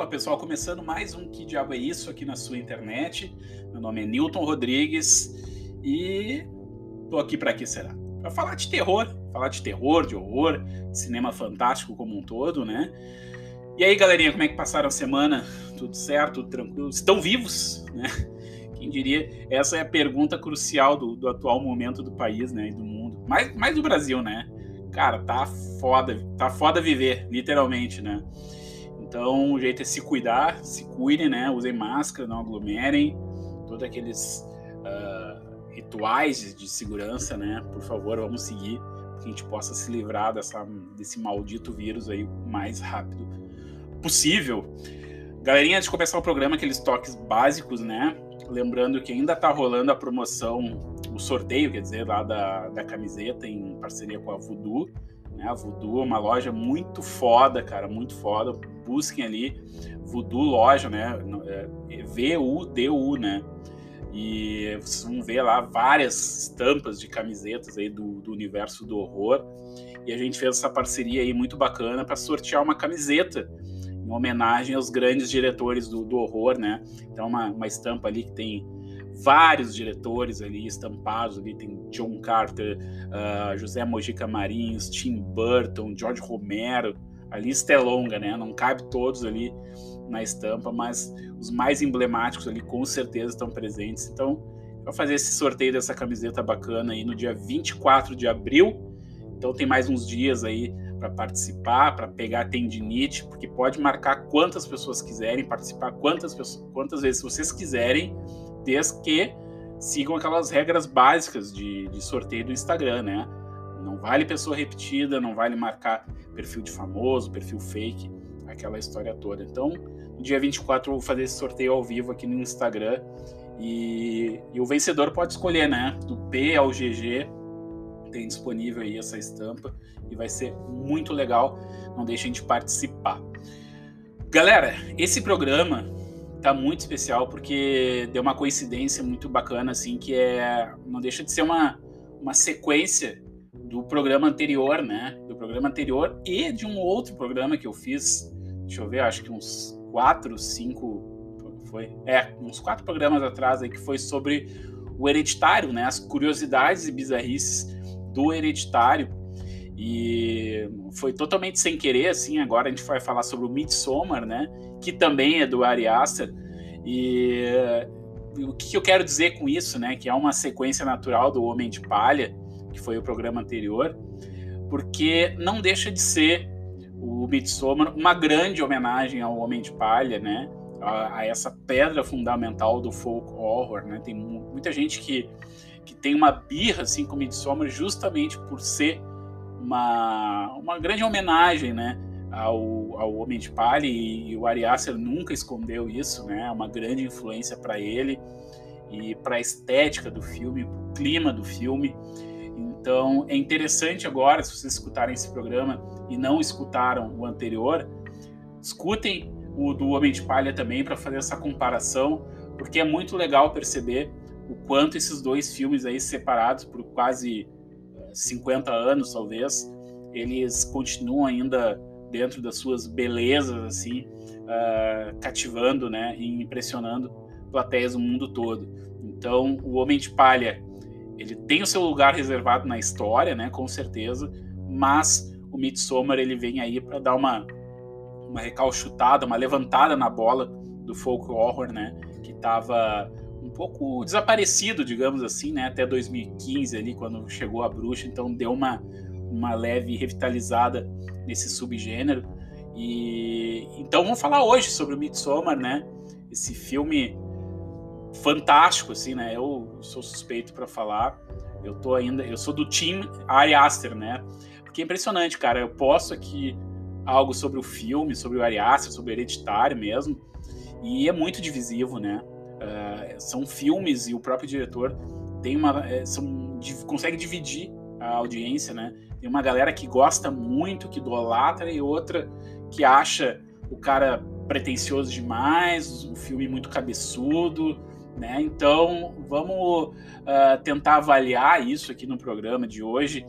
Fala pessoal, começando mais um Que Diabo é Isso aqui na sua internet. Meu nome é Newton Rodrigues e tô aqui para que será? Para falar de terror, falar de terror, de horror, de cinema fantástico como um todo, né? E aí galerinha, como é que passaram a semana? Tudo certo? Tudo tranquilo? Estão vivos, né? Quem diria? Essa é a pergunta crucial do, do atual momento do país, né? E do mundo. Mais, mais do Brasil, né? Cara, tá foda, tá foda viver, literalmente, né? Então, o jeito é se cuidar, se cuidem, né? Usem máscara, não aglomerem, todos aqueles uh, rituais de segurança, né? Por favor, vamos seguir, para que a gente possa se livrar dessa, desse maldito vírus aí o mais rápido possível. Galerinha, antes de começar o programa, aqueles toques básicos, né? Lembrando que ainda tá rolando a promoção, o sorteio, quer dizer, lá da, da camiseta em parceria com a Voodoo. Né? A Voodoo é uma loja muito foda, cara, muito foda. Busquem ali Voodoo Loja, né? É, V-U-D-U, né? E vocês vão ver lá várias estampas de camisetas aí do, do universo do horror. E a gente fez essa parceria aí muito bacana para sortear uma camiseta em homenagem aos grandes diretores do, do horror, né? Então, uma, uma estampa ali que tem vários diretores ali estampados ali tem John Carter, uh, José Mojica Marins, Tim Burton, George Romero, a lista é longa, né? Não cabe todos ali na estampa, mas os mais emblemáticos ali com certeza estão presentes. Então, vou fazer esse sorteio dessa camiseta bacana aí no dia 24 de abril. Então tem mais uns dias aí para participar, para pegar tendinite, porque pode marcar quantas pessoas quiserem, participar quantas, quantas vezes vocês quiserem desde que sigam aquelas regras básicas de, de sorteio do Instagram, né? Não vale pessoa repetida, não vale marcar perfil de famoso, perfil fake, aquela história toda. Então, no dia 24 eu vou fazer esse sorteio ao vivo aqui no Instagram e, e o vencedor pode escolher, né? Do P ao GG tem disponível aí essa estampa e vai ser muito legal. Não deixem de participar. Galera, esse programa tá muito especial porque deu uma coincidência muito bacana, assim, que é. Não deixa de ser uma, uma sequência do programa anterior, né? Do programa anterior e de um outro programa que eu fiz. Deixa eu ver, acho que uns quatro, cinco. Foi? É, uns quatro programas atrás aí que foi sobre o hereditário, né? As curiosidades e bizarrices do hereditário. E foi totalmente sem querer, assim. Agora a gente vai falar sobre o Midsommar, né? Que também é do Ari Aster. E o que eu quero dizer com isso, né? Que é uma sequência natural do Homem de Palha, que foi o programa anterior, porque não deixa de ser o Midsommar uma grande homenagem ao Homem de Palha, né? A, a essa pedra fundamental do folk horror, né? Tem muita gente que, que tem uma birra assim com o Midsommar justamente por ser uma, uma grande homenagem, né? Ao, ao Homem de Palha e, e o Ari Aster nunca escondeu isso, né? É uma grande influência para ele e para a estética do filme, para o clima do filme. Então é interessante agora, se vocês escutarem esse programa e não escutaram o anterior, escutem o do Homem de Palha também para fazer essa comparação, porque é muito legal perceber o quanto esses dois filmes aí separados por quase 50 anos, talvez, eles continuam ainda dentro das suas belezas, assim, uh, cativando, né, e impressionando plateias do mundo todo. Então, o Homem de Palha, ele tem o seu lugar reservado na história, né, com certeza, mas o Midsommar, ele vem aí para dar uma, uma recalchutada, uma levantada na bola do folk horror, né, que estava pouco desaparecido, digamos assim, né? Até 2015 ali, quando chegou a bruxa, então deu uma, uma leve revitalizada nesse subgênero. E então vamos falar hoje sobre o Midsommar, né? Esse filme fantástico, assim, né? Eu sou suspeito para falar. Eu tô ainda, eu sou do time Ari Aster, né? Porque é impressionante, cara. Eu posto aqui algo sobre o filme, sobre o Ari Aster, sobre o Hereditário mesmo, e é muito divisivo, né? Uh, são filmes e o próprio diretor tem uma, é, são, consegue dividir a audiência, né? Tem uma galera que gosta muito, que idolatra, e outra que acha o cara pretencioso demais, o filme muito cabeçudo, né? Então vamos uh, tentar avaliar isso aqui no programa de hoje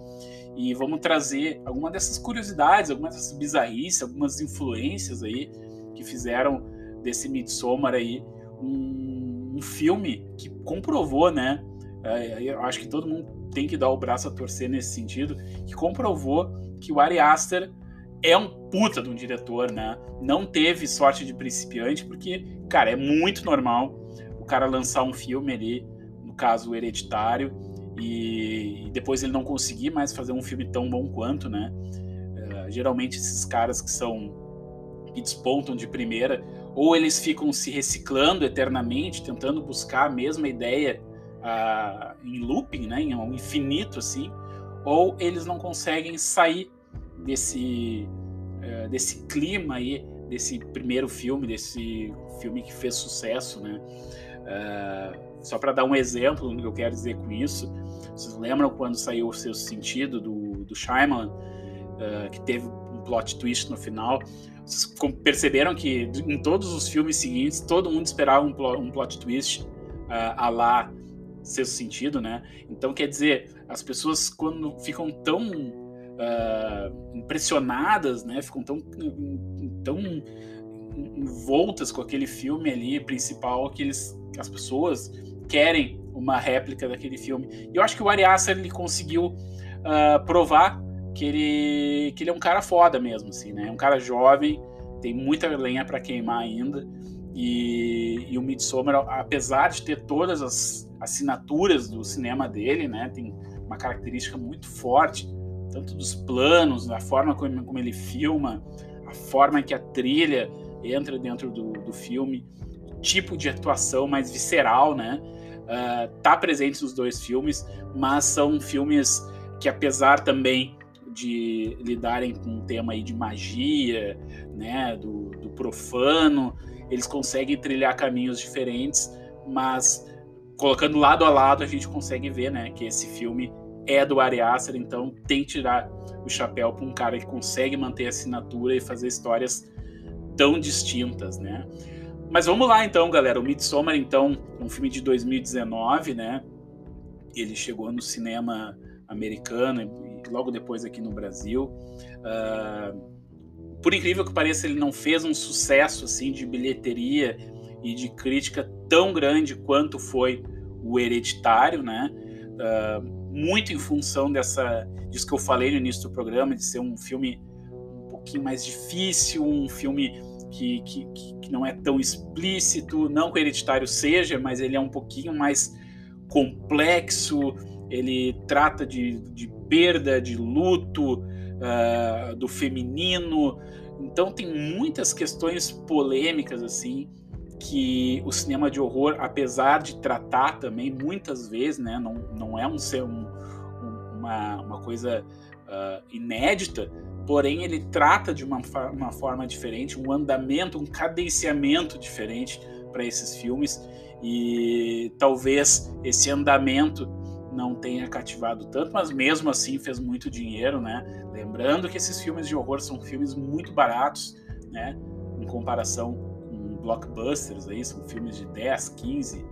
e vamos trazer alguma dessas curiosidades, algumas dessas bizarrices, algumas influências aí que fizeram desse Midsommar aí um, um filme que comprovou, né? É, eu acho que todo mundo tem que dar o braço a torcer nesse sentido, que comprovou que o Ari Aster é um puta de um diretor, né? Não teve sorte de principiante, porque, cara, é muito normal o cara lançar um filme ali, no caso, Hereditário, e, depois ele não conseguir mais fazer um filme tão bom quanto, né? Uh, geralmente esses caras que são que despontam de primeira, ou eles ficam se reciclando eternamente, tentando buscar a mesma ideia uh, em looping, né, em um infinito assim, ou eles não conseguem sair desse uh, desse clima aí, desse primeiro filme, desse filme que fez sucesso, né? Uh, só para dar um exemplo do que eu quero dizer com isso, vocês lembram quando saiu o seu sentido do, do Shyamalan, uh, que teve um plot twist no final? Vocês perceberam que em todos os filmes seguintes todo mundo esperava um plot, um plot twist uh, a lá seu sentido, né? Então quer dizer, as pessoas quando ficam tão uh, impressionadas, né? Ficam tão tão envoltas com aquele filme ali principal que eles, as pessoas querem uma réplica daquele filme. E eu acho que o Ari Aster ele conseguiu uh, provar que ele, que ele é um cara foda mesmo, assim, né? É um cara jovem, tem muita lenha para queimar ainda. E, e o Midsommar, apesar de ter todas as assinaturas do cinema dele, né? Tem uma característica muito forte, tanto dos planos, da forma como, como ele filma, a forma que a trilha entra dentro do, do filme, o tipo de atuação mais visceral, né? Uh, tá presente nos dois filmes, mas são filmes que, apesar também de lidarem com um tema aí de magia, né, do, do profano, eles conseguem trilhar caminhos diferentes, mas colocando lado a lado a gente consegue ver, né, que esse filme é do Ari Aster, então tem que tirar o chapéu para um cara que consegue manter a assinatura e fazer histórias tão distintas, né? Mas vamos lá então, galera. O Midsommar, então, é um filme de 2019, né? Ele chegou no cinema americano logo depois aqui no Brasil. Uh, por incrível que pareça, ele não fez um sucesso assim de bilheteria e de crítica tão grande quanto foi o Hereditário, né? Uh, muito em função dessa disso que eu falei no início do programa, de ser um filme um pouquinho mais difícil, um filme que, que, que não é tão explícito, não que o Hereditário seja, mas ele é um pouquinho mais complexo, ele trata de, de perda, de luto, uh, do feminino. Então tem muitas questões polêmicas assim que o cinema de horror, apesar de tratar também muitas vezes, né, não, não é um, um, uma, uma coisa uh, inédita, porém ele trata de uma, uma forma diferente, um andamento, um cadenciamento diferente para esses filmes e talvez esse andamento não tenha cativado tanto, mas mesmo assim fez muito dinheiro, né? Lembrando que esses filmes de horror são filmes muito baratos, né? Em comparação com blockbusters aí, são filmes de 10, 15, uh,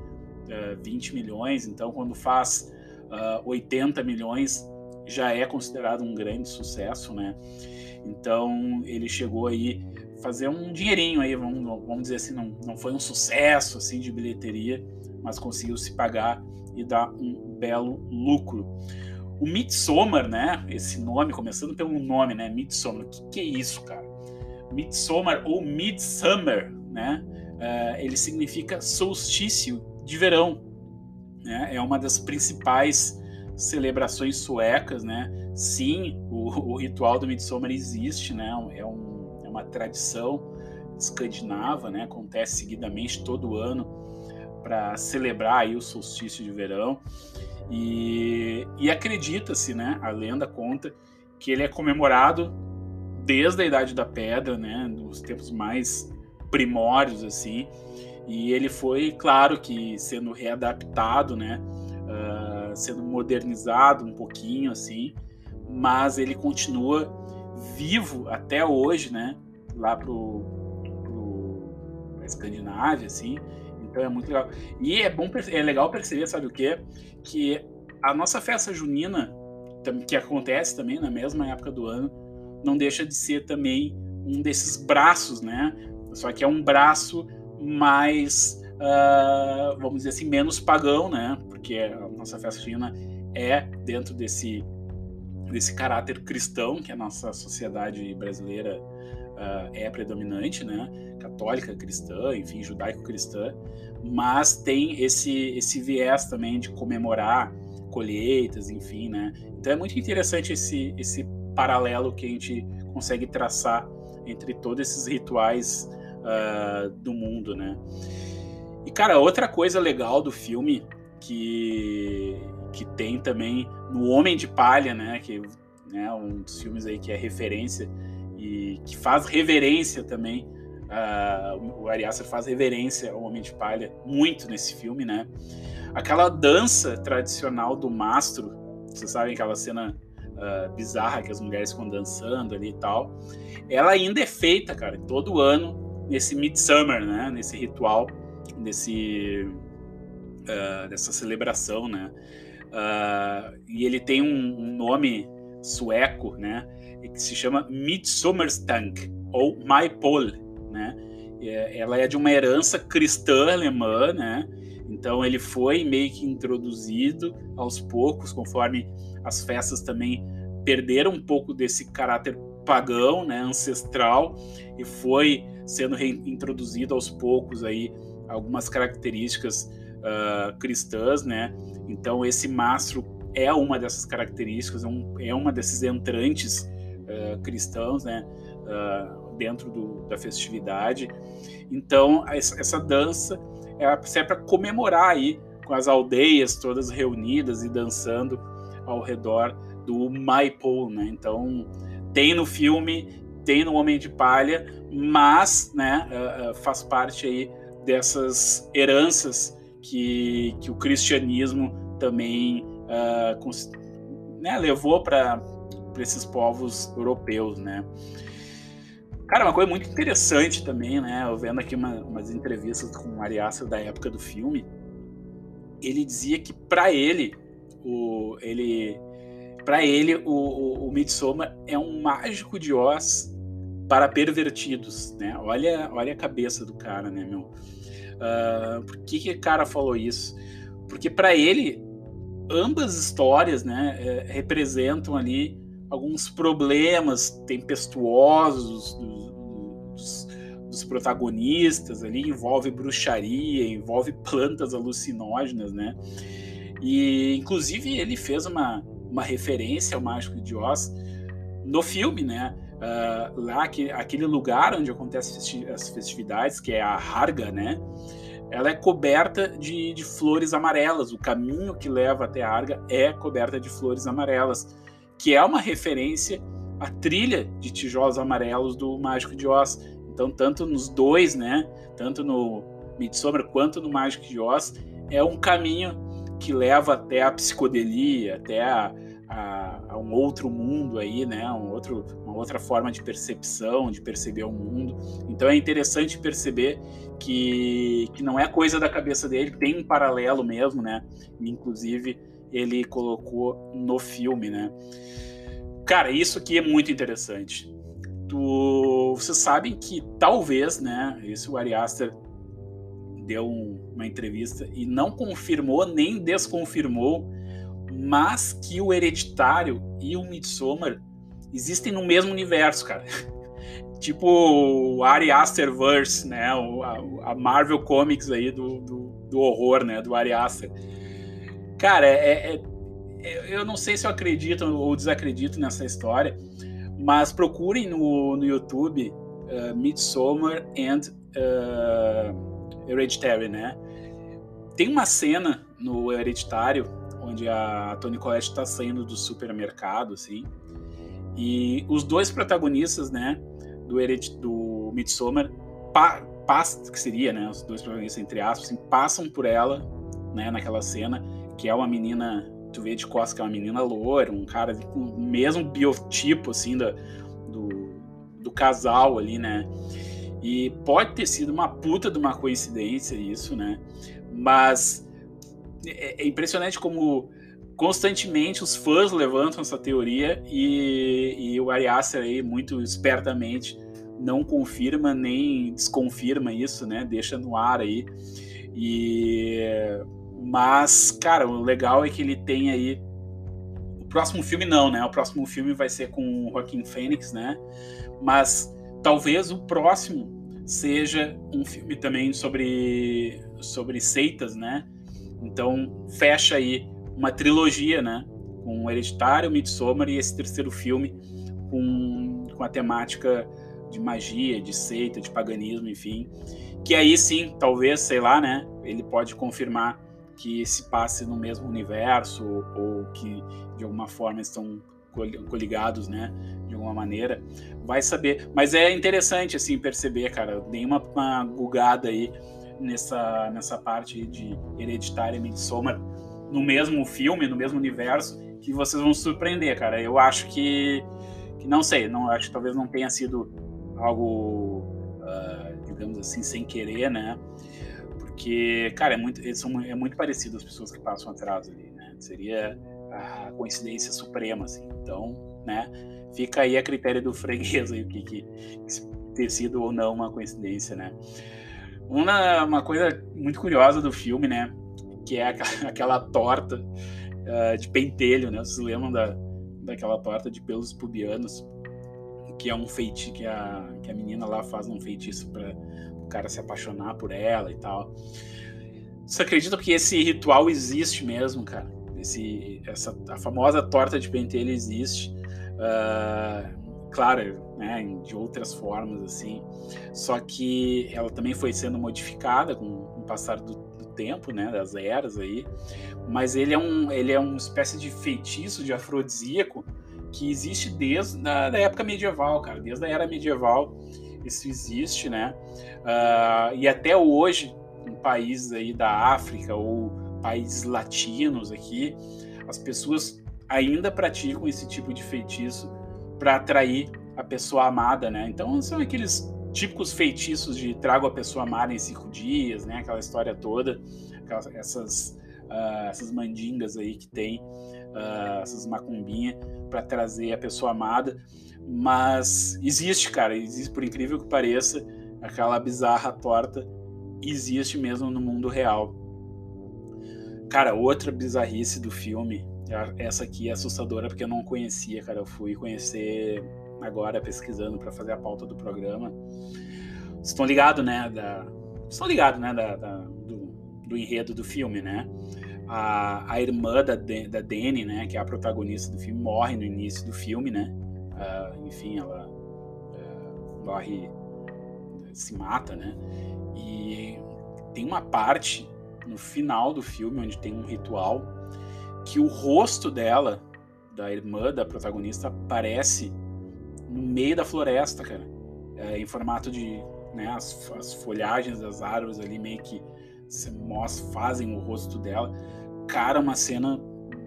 20 milhões, então quando faz uh, 80 milhões já é considerado um grande sucesso, né? Então ele chegou aí fazer um dinheirinho aí, vamos, vamos dizer assim, não, não foi um sucesso assim de bilheteria, mas conseguiu se pagar e dar um belo lucro. O Midsommar, né? Esse nome, começando pelo nome, né? Midsommar. O que, que é isso, cara? Midsommar ou Midsummer, né? Uh, ele significa solstício de verão. Né? É uma das principais celebrações suecas, né? Sim, o, o ritual do Midsommar existe, né? É, um, é uma tradição escandinava, né? Acontece seguidamente todo ano para celebrar aí o solstício de verão. E, e acredita-se, né, a lenda conta que ele é comemorado desde a Idade da Pedra, né, nos tempos mais primórdios, assim, e ele foi, claro que sendo readaptado, né, uh, sendo modernizado um pouquinho, assim, mas ele continua vivo até hoje, né, lá pro, pro Escandinávia, assim, então é muito legal. E é bom, é legal perceber, sabe o quê? Que a nossa festa junina, que acontece também na mesma época do ano, não deixa de ser também um desses braços, né? Só que é um braço mais, uh, vamos dizer assim, menos pagão, né? Porque a nossa festa junina é dentro desse desse caráter cristão que a nossa sociedade brasileira uh, é predominante, né? Católica, cristã, enfim, judaico-cristã, mas tem esse esse viés também de comemorar colheitas, enfim, né? Então é muito interessante esse esse paralelo que a gente consegue traçar entre todos esses rituais uh, do mundo, né? E cara, outra coisa legal do filme que que tem também no Homem de Palha, né? Que né, um dos filmes aí que é referência que faz reverência também. Uh, o Ari Aster faz reverência ao Homem de Palha muito nesse filme, né? Aquela dança tradicional do mastro, vocês sabem aquela cena uh, bizarra que as mulheres ficam dançando ali e tal, ela ainda é feita, cara, todo ano nesse Midsummer, né? Nesse ritual, nesse uh, dessa celebração, né? E ele tem um, um, nome sueco, né? Que se chama Midsommerstank ou Maipol, né? É, ela é de uma herança cristã alemã, né? Então ele foi meio que introduzido aos poucos, conforme as festas também perderam um pouco desse caráter pagão, né, ancestral, e foi sendo reintroduzido aos poucos aí algumas características uh, cristãs, né? Então esse mastro é uma dessas características, é, um, é uma desses entrantes uh, cristãos, né? Uh, dentro do, da festividade. Então essa, dança é serve para comemorar aí com as aldeias todas reunidas e dançando ao redor do Maipol, né? Então tem no filme, tem no Homem de Palha, mas, né, uh, faz parte aí dessas heranças que, que o cristianismo também uh, né, levou para esses povos europeus, né? Cara, uma coisa muito interessante também, né? Eu vendo aqui uma, umas entrevistas com o Ariaça da época do filme, ele dizia que para ele, o, ele, para ele o, o, o Midsommar é um mágico de Oz para pervertidos, né? Olha, olha a cabeça do cara, né, meu? Uh, por que, que o cara falou isso? Porque para ele, ambas histórias, né, é, representam ali alguns problemas tempestuosos dos, dos, dos, protagonistas ali, envolve bruxaria, envolve plantas alucinógenas, né? E inclusive ele fez uma, uma referência ao Mágico de Oz no filme, né? Uh, lá que aquele lugar onde acontecem as festividades, que é a Harga, né? Ela é coberta de, de flores amarelas. O caminho que leva até a Harga é coberta de flores amarelas que é uma referência à trilha de tijolos amarelos do Mágico de Oz. Então, tanto nos dois, né, tanto no Midsommar quanto no Mágico de Oz, é um caminho que leva até a psicodelia, até a, a, a, um outro mundo aí, né, um outro, uma outra forma de percepção, de perceber o mundo. Então é interessante perceber que, que não é coisa da cabeça dele, tem um paralelo mesmo, né, inclusive ele colocou no filme, né? Cara, isso aqui é muito interessante. Tu, vocês sabem que talvez, né? Isso o Ari Aster deu uma entrevista e não confirmou nem desconfirmou, mas que o Hereditário e o Midsommar existem no mesmo universo, cara. tipo o Ari Aster verse, né? O, a, a, Marvel Comics aí do, do, do horror, né? Do Ari Aster Cara, é, é, é, eu não sei se eu acredito ou desacredito nessa história, mas procurem no, no YouTube uh, Midsommar and uh, Hereditary, né? Tem uma cena no Hereditário onde a Toni Collette está saindo do supermercado, assim, e os dois protagonistas, né, do, Heredit do Midsommar, pa, que seria, né, os dois protagonistas entre aspas, assim, passam por ela, né, naquela cena, que é uma menina, tu vê de costas que é uma menina loura, um cara com o mesmo biotipo, assim, da, do, do casal ali, né? E pode ter sido uma puta de uma coincidência isso, né? Mas é, é impressionante como constantemente os fãs levantam essa teoria e, e o Ari Aster aí muito espertamente não confirma nem desconfirma isso, né? Deixa no ar aí. E mas, cara, o legal é que ele tem aí o próximo filme não, né? O próximo filme vai ser com o Joaquim Fênix, né? Mas talvez o próximo seja um filme também sobre sobre seitas, né? Então fecha aí uma trilogia, né? Com o Hereditário, Midsommar e esse terceiro filme com, com a temática de magia, de seita, de paganismo, enfim. Que aí sim, talvez, sei lá, né? Ele pode confirmar que se passe no mesmo universo ou que de alguma forma estão coligados, né, de alguma maneira, vai saber. Mas é interessante assim perceber, cara, dei uma, uma gugada aí nessa nessa parte de Hereditária e Midsommar no mesmo filme, no mesmo universo, que vocês vão se surpreender, cara. Eu acho que que não sei, não acho que talvez não tenha sido algo, uh, digamos assim, sem querer, né? Porque, cara, é muito, eles são, é muito parecido as pessoas que passam atrás ali, né? Seria a coincidência suprema, assim. Então, né? Fica aí a critério do freguês aí, o que, que, ter sido ou não uma coincidência, né? Uma, uma coisa muito curiosa do filme, né? Que é aquela, aquela torta uh, de pentelho, né? Vocês lembram da, daquela torta de pelos pubianos? Que é um feitiço que a, que a menina lá faz um feitiço para cara se apaixonar por ela e tal. Você acredita que esse ritual existe mesmo, cara? Esse, essa, a famosa torta de pentelho existe. Uh, claro, né, de outras formas, assim. Só que ela também foi sendo modificada com, o passar do, do, tempo, né, das eras aí. Mas ele é, um, ele é uma espécie de feitiço, de afrodisíaco, que existe desde a época medieval, cara. Desde a era medieval isso existe, né? Uh, e até hoje, em países aí da África ou países latinos aqui, as pessoas ainda praticam esse tipo de feitiço para atrair a pessoa amada, né? Então são aqueles típicos feitiços de trago a pessoa amada em cinco dias, né? Aquela história toda, aquelas, essas uh, essas mandingas aí que tem, uh, essas macumbinhas para trazer a pessoa amada. Mas existe, cara, existe por incrível que pareça, aquela bizarra torta existe mesmo no mundo real. Cara, outra bizarrice do filme, essa aqui é assustadora porque eu não conhecia, cara. Eu fui conhecer agora pesquisando para fazer a pauta do programa. Vocês estão ligados, né? Da, estão ligados, né? Da, da do, do, enredo do filme, né? A, a irmã da, da Dani, né? Que é a protagonista do filme, morre no início do filme, né? Uh, enfim, ela uh, morre, se mata, né? E tem uma parte no final do filme, onde tem um ritual, que o rosto dela, da irmã da protagonista, aparece no meio da floresta, cara. É, em formato de. Né, as, as, folhagens das árvores ali meio que se mostram, fazem o rosto dela. Cara, uma cena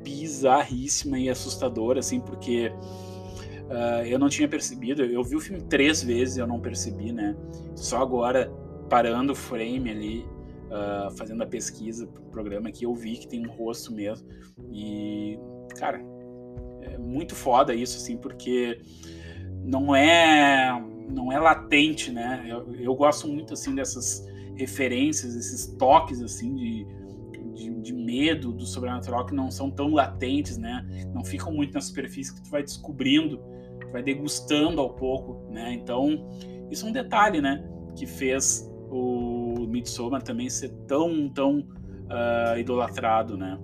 bizarríssima e assustadora, assim, porque uh, eu não tinha percebido. Eu vi o filme três vezes eu não percebi, né? Só agora, parando o frame ali, uh, fazendo a pesquisa pro programa que eu vi que tem um rosto mesmo. E, cara, é muito foda isso, assim, porque não é não é latente, né? Eu, eu gosto muito, assim, dessas referências, esses toques, assim, de, de, de, medo do sobrenatural que não são tão latentes, né? Não ficam muito na superfície que tu vai descobrindo, vai degustando ao pouco, né? Então, isso é um detalhe, né? Que fez o Midsommar também ser tão, tão uh, idolatrado, né?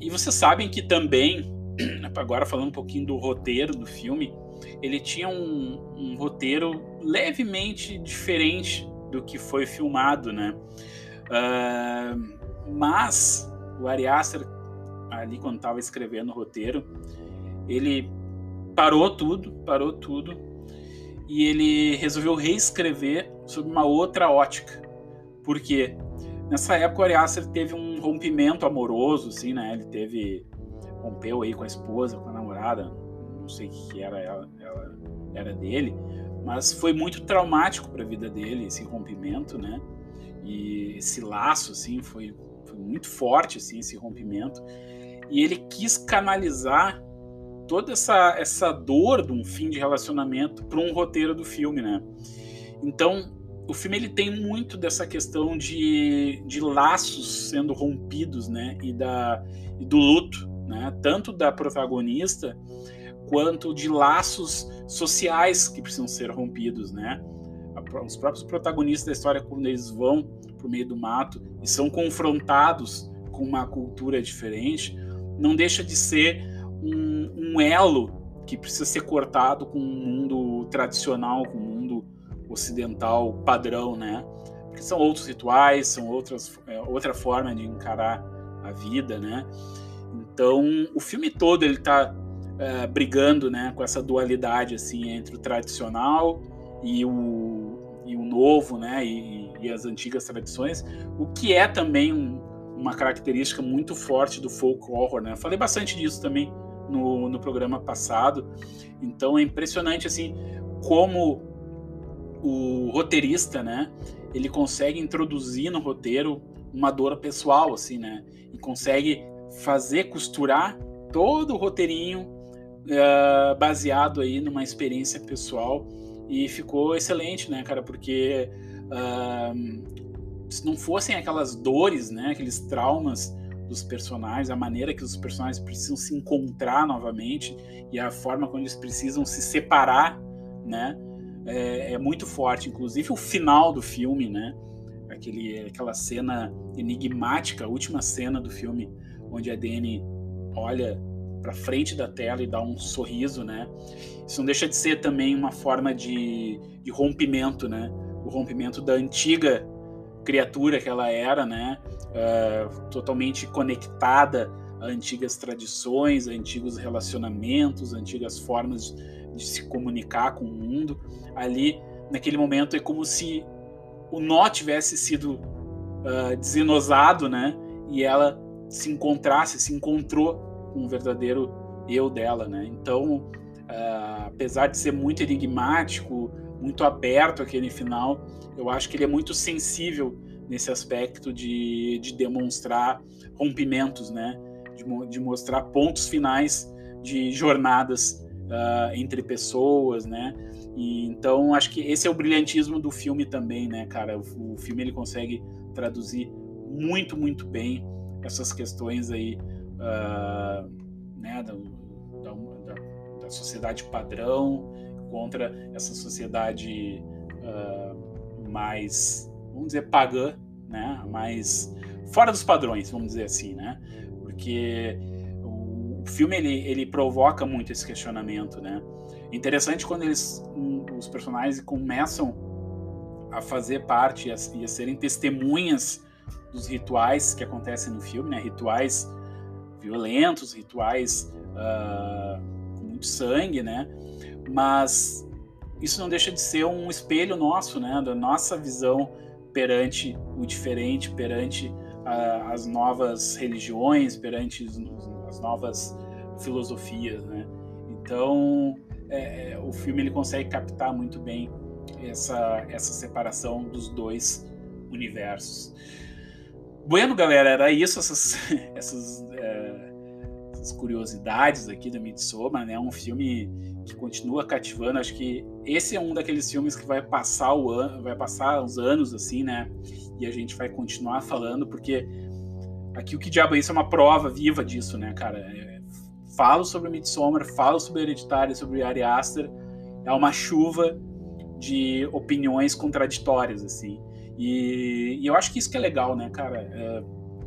E vocês sabem que também, agora falando um pouquinho do roteiro do filme, ele tinha um, um roteiro levemente diferente do que foi filmado, né? Uh, mas o Ari Aster, ali quando estava escrevendo o roteiro, ele parou tudo, parou tudo e ele resolveu reescrever sob uma outra ótica. Porque nessa época o Ari teve um rompimento amoroso, assim, né? Ele teve rompeu aí com a esposa, com a namorada, não sei o que era ela, ela era dele, mas foi muito traumático para a vida dele esse rompimento, né? E esse laço, assim, foi, foi muito forte, assim, esse rompimento. E ele quis canalizar toda essa, essa dor de um fim de relacionamento para um roteiro do filme, né? Então, o filme ele tem muito dessa questão de, de laços sendo rompidos, né? E, da, e do luto, né? Tanto da protagonista quanto de laços sociais que precisam ser rompidos, né? Os próprios protagonistas da história, quando eles vão para o meio do mato e são confrontados com uma cultura diferente, não deixa de ser um, um elo que precisa ser cortado com o mundo tradicional, com o mundo ocidental padrão, né? Porque são outros rituais, são outras, é, outra forma de encarar a vida, né? Então, o filme todo ele está é, brigando, né, com essa dualidade assim entre o tradicional e o, e o novo, né, e, e as antigas tradições, o que é também um, uma característica muito forte do folk horror, né? Falei bastante disso também no, no programa passado. Então é impressionante assim como o roteirista, né, ele consegue introduzir no roteiro uma dor pessoal, assim, né, e consegue fazer costurar todo o roteirinho uh, baseado aí numa experiência pessoal e ficou excelente, né, cara, porque uh, se não fossem aquelas dores, né, aqueles traumas dos personagens, a maneira que os personagens precisam se encontrar novamente e a forma como eles precisam se separar, né? É, é muito forte. Inclusive o final do filme, né? Aquele, aquela cena enigmática, a última cena do filme, onde a Dani olha para frente da tela e dá um sorriso, né? Isso não deixa de ser também uma forma de, de rompimento, né? O rompimento da antiga criatura que ela era, né? Uh, totalmente conectada a antigas tradições, a antigos relacionamentos, antigas formas de se comunicar com o mundo. Ali, naquele momento, é como se o nó tivesse sido uh, né? E ela se encontrasse, se encontrou com o verdadeiro eu dela, né? Então, uh, apesar de ser muito enigmático, muito aberto aquele final, eu acho que ele é muito sensível nesse aspecto de, de demonstrar rompimentos, né? De, de mostrar pontos finais de jornadas uh, entre pessoas, né? E, então acho que esse é o brilhantismo do filme também, né, cara? O, o filme ele consegue traduzir muito, muito bem essas questões aí, uh, né, da, da, da, sociedade padrão contra essa sociedade uh, mais, vamos dizer, pagã, né? Mais fora dos padrões, vamos dizer assim, né? Porque o, filme ele, ele provoca muito esse questionamento, né? Interessante quando eles, um, os personagens começam a fazer parte e a, e a, serem testemunhas dos rituais que acontecem no filme, né? Rituais violentos, rituais uh, com muito sangue, né? Mas isso não deixa de ser um espelho nosso, né? Da nossa visão perante o diferente, perante uh, as novas religiões, perante as novas filosofias, né? Então, é, é, o filme ele consegue captar muito bem essa, essa separação dos dois universos. Bueno, galera, era isso, essas, essas, é, essas curiosidades aqui do Midsommar, né? Um filme que continua cativando. Acho que esse é um daqueles filmes que vai passar o ano, vai passar os anos assim, né? E a gente vai continuar falando porque aqui o que diabo é isso é uma prova viva disso, né, cara? É, falo sobre Midsommar, falo sobre Hereditário, sobre Ari Aster, é uma chuva de opiniões contraditórias assim. E, e, eu acho que isso que é legal, né, cara? É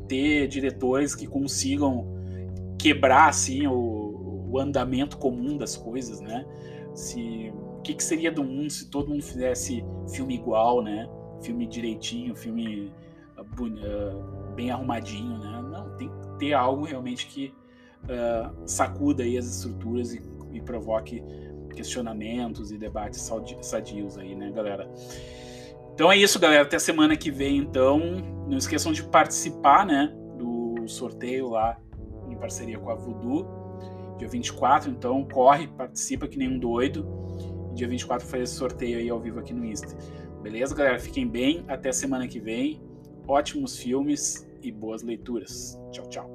ter diretores que consigam quebrar assim o o andamento comum das coisas, né? Se o que, que seria do mundo se todo mundo fizesse filme igual, né? Filme direitinho, filme uh, bem arrumadinho, né? Não, tem que ter algo realmente que uh, sacuda aí as estruturas e, e provoque questionamentos e debates sadios aí, né, galera? Então é isso, galera. Até semana que vem, então. Não esqueçam de participar, né, do sorteio lá em parceria com a Voodoo dia 24, então corre, participa que nem um doido. Dia 24 faz esse sorteio aí ao vivo aqui no Insta. Beleza, galera? Fiquem bem, até semana que vem. Ótimos filmes e boas leituras. Tchau, tchau.